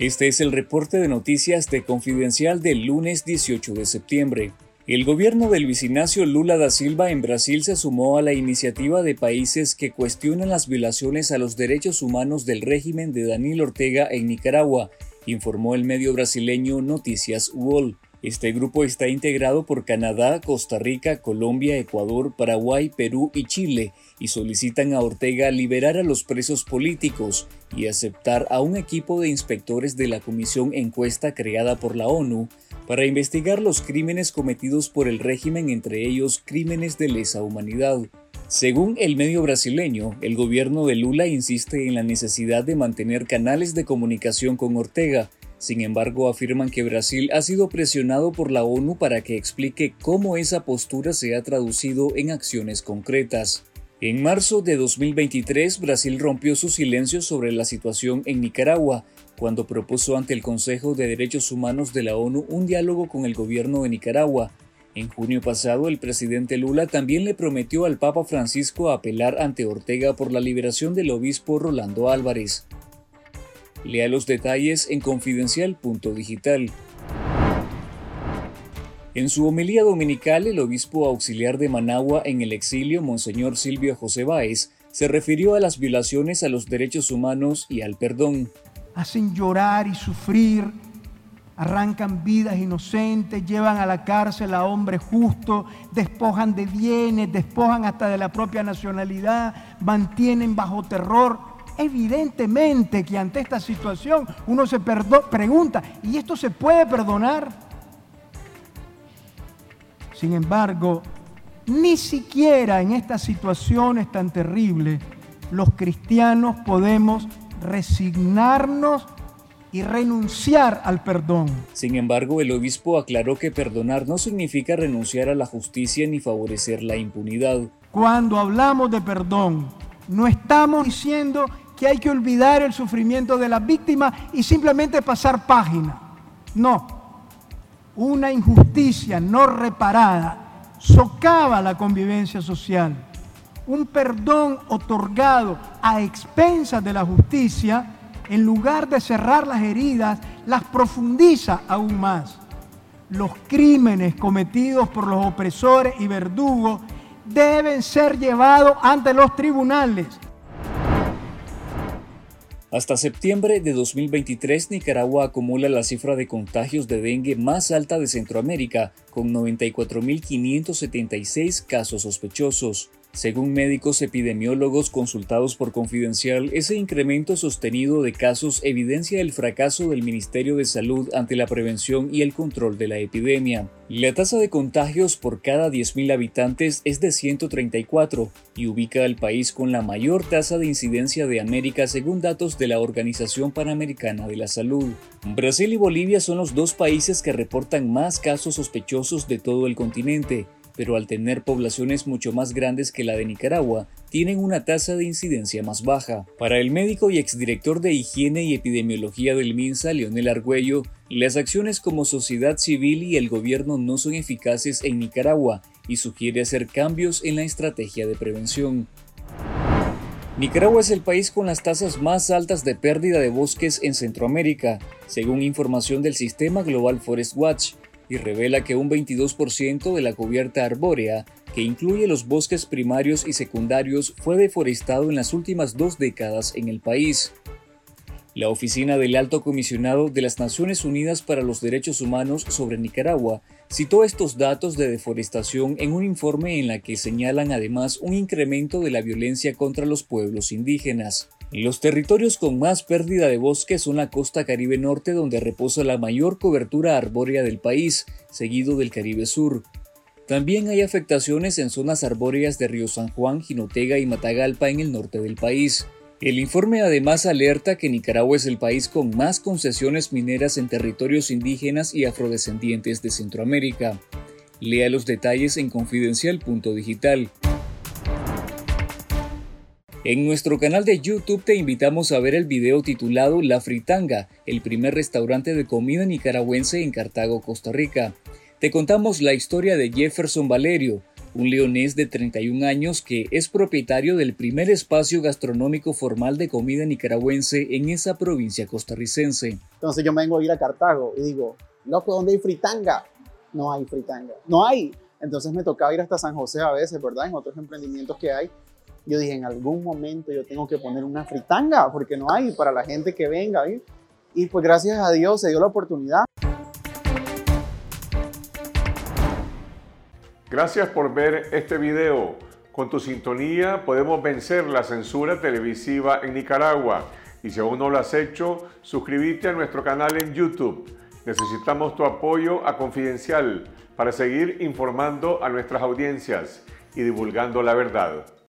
Este es el reporte de noticias de Confidencial del lunes 18 de septiembre. El gobierno de Luis Ignacio Lula da Silva en Brasil se sumó a la iniciativa de países que cuestionan las violaciones a los derechos humanos del régimen de Daniel Ortega en Nicaragua, informó el medio brasileño Noticias UOL. Este grupo está integrado por Canadá, Costa Rica, Colombia, Ecuador, Paraguay, Perú y Chile y solicitan a Ortega liberar a los presos políticos y aceptar a un equipo de inspectores de la comisión encuesta creada por la ONU para investigar los crímenes cometidos por el régimen, entre ellos crímenes de lesa humanidad. Según el medio brasileño, el gobierno de Lula insiste en la necesidad de mantener canales de comunicación con Ortega, sin embargo, afirman que Brasil ha sido presionado por la ONU para que explique cómo esa postura se ha traducido en acciones concretas. En marzo de 2023, Brasil rompió su silencio sobre la situación en Nicaragua, cuando propuso ante el Consejo de Derechos Humanos de la ONU un diálogo con el gobierno de Nicaragua. En junio pasado, el presidente Lula también le prometió al Papa Francisco apelar ante Ortega por la liberación del obispo Rolando Álvarez. Lea los detalles en confidencial.digital. En su homilía dominical, el obispo auxiliar de Managua en el exilio, Monseñor Silvio José Báez, se refirió a las violaciones a los derechos humanos y al perdón. Hacen llorar y sufrir, arrancan vidas inocentes, llevan a la cárcel a hombres justos, despojan de bienes, despojan hasta de la propia nacionalidad, mantienen bajo terror Evidentemente que ante esta situación uno se pregunta, ¿y esto se puede perdonar? Sin embargo, ni siquiera en estas situaciones tan terribles los cristianos podemos resignarnos y renunciar al perdón. Sin embargo, el obispo aclaró que perdonar no significa renunciar a la justicia ni favorecer la impunidad. Cuando hablamos de perdón, no estamos diciendo que hay que olvidar el sufrimiento de las víctimas y simplemente pasar página. No, una injusticia no reparada socava la convivencia social. Un perdón otorgado a expensas de la justicia, en lugar de cerrar las heridas, las profundiza aún más. Los crímenes cometidos por los opresores y verdugos deben ser llevados ante los tribunales hasta septiembre de 2023, Nicaragua acumula la cifra de contagios de dengue más alta de Centroamérica, con 94.576 casos sospechosos. Según médicos epidemiólogos consultados por Confidencial, ese incremento sostenido de casos evidencia el fracaso del Ministerio de Salud ante la prevención y el control de la epidemia. La tasa de contagios por cada 10.000 habitantes es de 134 y ubica al país con la mayor tasa de incidencia de América según datos de la Organización Panamericana de la Salud. Brasil y Bolivia son los dos países que reportan más casos sospechosos de todo el continente pero al tener poblaciones mucho más grandes que la de Nicaragua, tienen una tasa de incidencia más baja. Para el médico y exdirector de Higiene y Epidemiología del MINSA, Leonel Argüello, las acciones como sociedad civil y el gobierno no son eficaces en Nicaragua y sugiere hacer cambios en la estrategia de prevención. Nicaragua es el país con las tasas más altas de pérdida de bosques en Centroamérica, según información del sistema Global Forest Watch y revela que un 22% de la cubierta arbórea, que incluye los bosques primarios y secundarios, fue deforestado en las últimas dos décadas en el país. La Oficina del Alto Comisionado de las Naciones Unidas para los Derechos Humanos sobre Nicaragua citó estos datos de deforestación en un informe en la que señalan además un incremento de la violencia contra los pueblos indígenas. Los territorios con más pérdida de bosque son la costa Caribe Norte donde reposa la mayor cobertura arbórea del país, seguido del Caribe Sur. También hay afectaciones en zonas arbóreas de Río San Juan, Jinotega y Matagalpa en el norte del país. El informe además alerta que Nicaragua es el país con más concesiones mineras en territorios indígenas y afrodescendientes de Centroamérica. Lea los detalles en confidencial.digital. En nuestro canal de YouTube te invitamos a ver el video titulado La Fritanga, el primer restaurante de comida nicaragüense en Cartago, Costa Rica. Te contamos la historia de Jefferson Valerio, un leonés de 31 años que es propietario del primer espacio gastronómico formal de comida nicaragüense en esa provincia costarricense. Entonces yo me vengo a ir a Cartago y digo, loco, ¿dónde hay fritanga? No hay fritanga, no hay. Entonces me tocaba ir hasta San José a veces, ¿verdad? En otros emprendimientos que hay. Yo dije, en algún momento yo tengo que poner una fritanga, porque no hay para la gente que venga. Y pues gracias a Dios se dio la oportunidad. Gracias por ver este video. Con tu sintonía podemos vencer la censura televisiva en Nicaragua. Y si aún no lo has hecho, suscríbete a nuestro canal en YouTube. Necesitamos tu apoyo a Confidencial para seguir informando a nuestras audiencias y divulgando la verdad.